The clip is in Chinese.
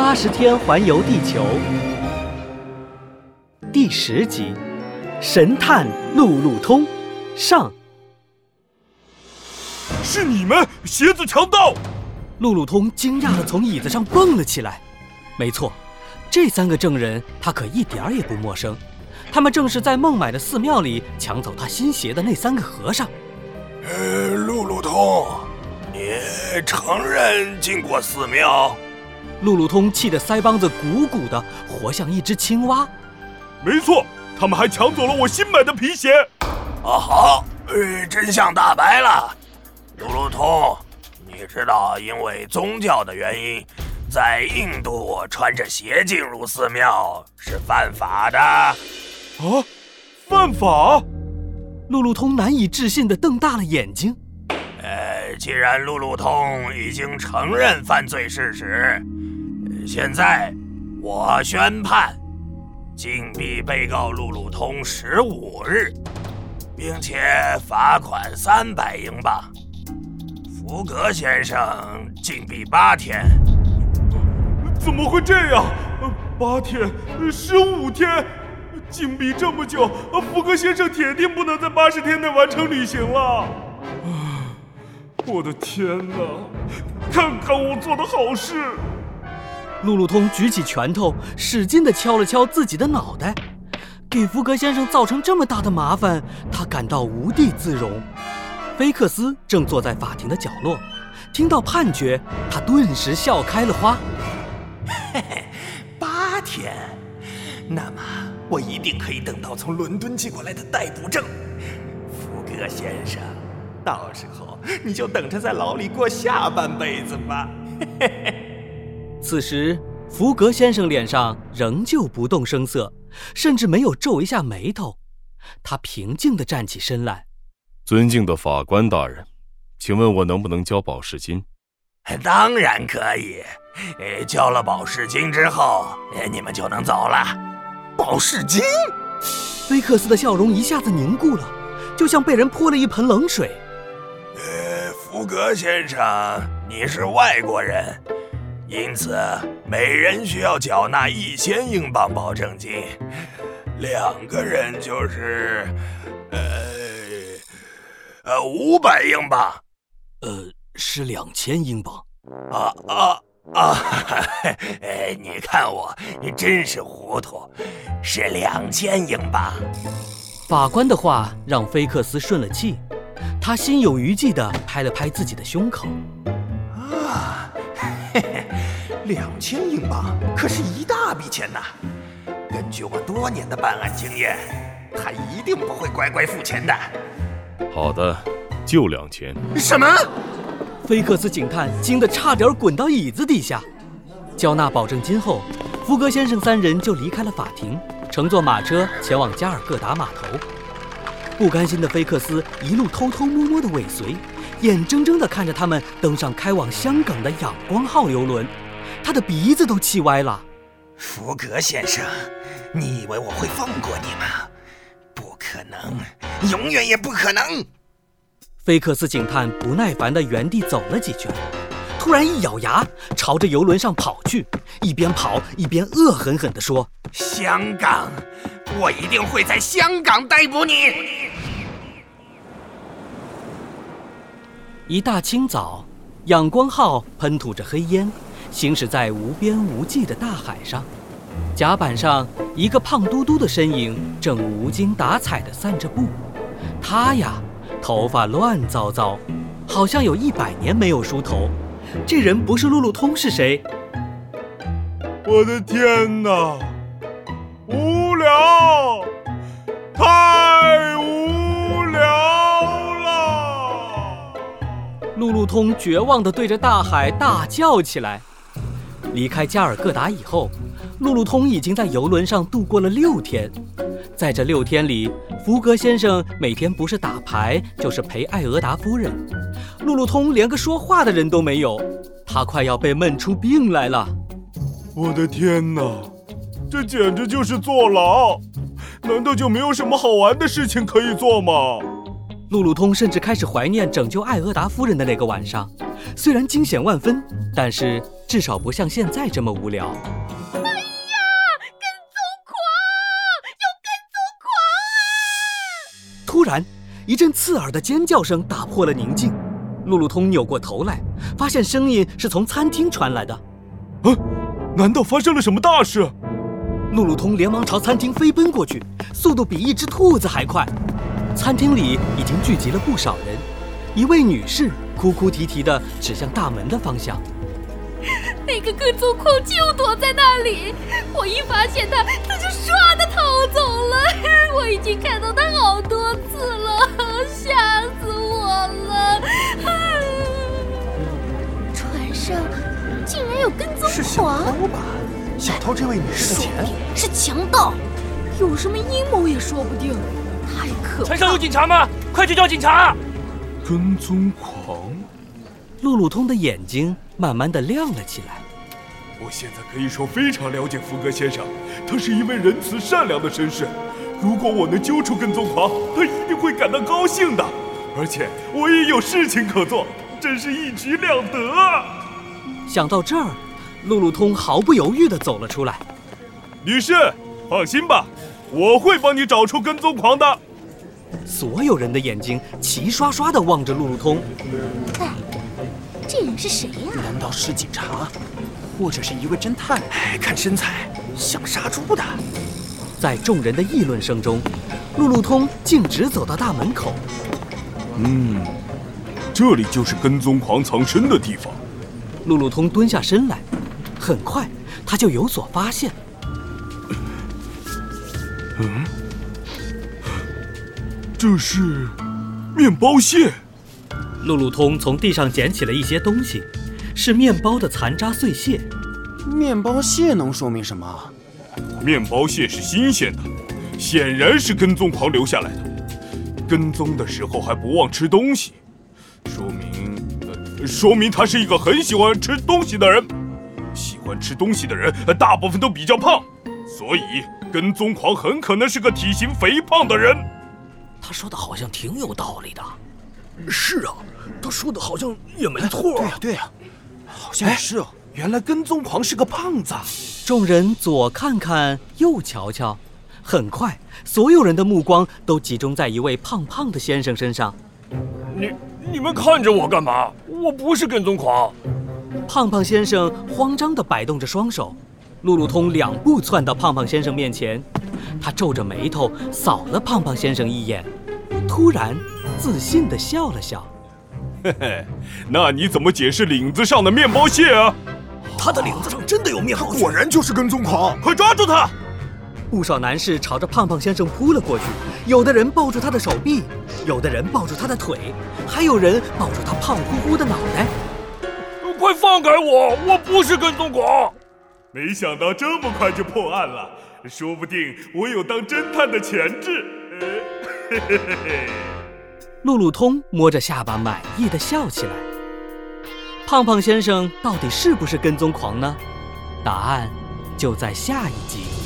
八十天环游地球第十集：神探路路通上。是你们，鞋子强盗！路路通惊讶的从椅子上蹦了起来。没错，这三个证人他可一点儿也不陌生，他们正是在孟买的寺庙里抢走他新鞋的那三个和尚。呃，路路通，你承认进过寺庙？路路通气得腮帮子鼓鼓的，活像一只青蛙。没错，他们还抢走了我新买的皮鞋。啊好，呃，真相大白了。路路通，你知道因为宗教的原因，在印度穿着鞋进入寺庙是犯法的。啊，犯法？路路通难以置信地瞪大了眼睛。呃，既然路路通已经承认犯罪事实，现在我宣判，禁闭被告路路通十五日，并且罚款三百英镑。福格先生禁闭八天。怎么会这样？八天，十五天，禁闭这么久，福格先生铁定不能在八十天内完成旅行了。我的天哪！看看我做的好事！路路通举起拳头，使劲地敲了敲自己的脑袋。给福格先生造成这么大的麻烦，他感到无地自容。菲克斯正坐在法庭的角落，听到判决，他顿时笑开了花。嘿嘿，八天，那么我一定可以等到从伦敦寄过来的逮捕证。福格先生，到时候你就等着在牢里过下半辈子吧。嘿嘿嘿。此时，福格先生脸上仍旧不动声色，甚至没有皱一下眉头。他平静地站起身来。尊敬的法官大人，请问我能不能交保释金？当然可以。呃，交了保释金之后，你们就能走了。保释金？菲克斯的笑容一下子凝固了，就像被人泼了一盆冷水。呃，福格先生，你是外国人，因此每人需要缴纳一千英镑保证金，两个人就是，呃。呃，五百英镑，呃，是两千英镑。啊啊啊！哎，你看我，你真是糊涂，是两千英镑。法官的话让菲克斯顺了气，他心有余悸地拍了拍自己的胸口。两千英镑可是一大笔钱呐！根据我多年的办案经验，他一定不会乖乖付钱的。好的，就两千。什么？菲克斯警探惊得差点滚到椅子底下。交纳保证金后，福格先生三人就离开了法庭，乘坐马车前往加尔各答码头。不甘心的菲克斯一路偷偷摸摸的尾随，眼睁睁地看着他们登上开往香港的仰光号游轮，他的鼻子都气歪了。福格先生，你以为我会放过你吗？不可能。永远也不可能！菲克斯警探不耐烦地原地走了几圈，突然一咬牙，朝着游轮上跑去，一边跑一边恶狠狠地说：“香港，我一定会在香港逮捕你！”一大清早，仰光号喷吐着黑烟，行驶在无边无际的大海上。甲板上，一个胖嘟嘟的身影正无精打采地散着步。他呀，头发乱糟糟，好像有一百年没有梳头。这人不是路路通是谁？我的天哪！无聊，太无聊了！路路通绝望地对着大海大叫起来。离开加尔各答以后，路路通已经在游轮上度过了六天。在这六天里，福格先生每天不是打牌，就是陪艾俄达夫人。路路通连个说话的人都没有，他快要被闷出病来了。我的天哪，这简直就是坐牢！难道就没有什么好玩的事情可以做吗？路路通甚至开始怀念拯救艾俄达夫人的那个晚上，虽然惊险万分，但是至少不像现在这么无聊。哎呀，跟踪狂！有跟踪狂啊！突然，一阵刺耳的尖叫声打破了宁静。路路通扭过头来，发现声音是从餐厅传来的。啊，难道发生了什么大事？路路通连忙朝餐厅飞奔过去，速度比一只兔子还快。餐厅里已经聚集了不少人，一位女士哭哭啼啼地指向大门的方向。那个跟踪狂就躲在那里，我一发现他，他就唰的逃走了。我已经看到他好多次了，吓死我了！船上竟然有跟踪是小狂，偷吧？小偷这位女士的钱是强盗，有什么阴谋也说不定。太可怕！船上有警察吗？快去叫警察！跟踪狂？路路通的眼睛慢慢的亮了起来。我现在可以说非常了解福格先生，他是一位仁慈善良的绅士。如果我能揪出跟踪狂，他一定会感到高兴的。而且我也有事情可做，真是一举两得啊！想到这儿，路路通毫不犹豫地走了出来。女士，放心吧，我会帮你找出跟踪狂的。所有人的眼睛齐刷刷地望着路路通。哎，这人是谁呀、难道是警察，或者是一位侦探？哎，看身材像杀猪的。在众人的议论声中，路路通径直走到大门口。嗯，这里就是跟踪狂藏身的地方。路路通蹲下身来，很快他就有所发现。嗯这是面包屑。路路通从地上捡起了一些东西，是面包的残渣碎屑。面包屑能说明什么？面包屑是新鲜的，显然是跟踪狂留下来的。跟踪的时候还不忘吃东西，说明，呃，说明他是一个很喜欢吃东西的人。喜欢吃东西的人，呃大部分都比较胖，所以跟踪狂很可能是个体型肥胖的人。他说的好像挺有道理的。是啊，他说的好像也没错。对呀、对呀、好像是哦。原来跟踪狂是个胖子。众人左看看，右瞧瞧，很快，所有人的目光都集中在一位胖胖的先生身上。你你们看着我干嘛？我不是跟踪狂。胖胖先生慌张地摆动着双手，路路通两步窜到胖胖先生面前，他皱着眉头扫了胖胖先生一眼，突然自信地笑了笑。嘿嘿，那你怎么解释领子上的面包屑啊？他的领子上真的有面包屑。果然就是跟踪狂。快抓住他！不少男士朝着胖胖先生扑了过去，有的人抱住他的手臂，有的人抱住他的腿，还有人抱住他胖乎乎的脑袋。快放开我！我不是跟踪狂。没想到这么快就破案了，说不定我有当侦探的潜质。呃，嘿嘿嘿嘿。路路通摸着下巴，满意的笑起来。胖胖先生到底是不是跟踪狂呢？答案就在下一集。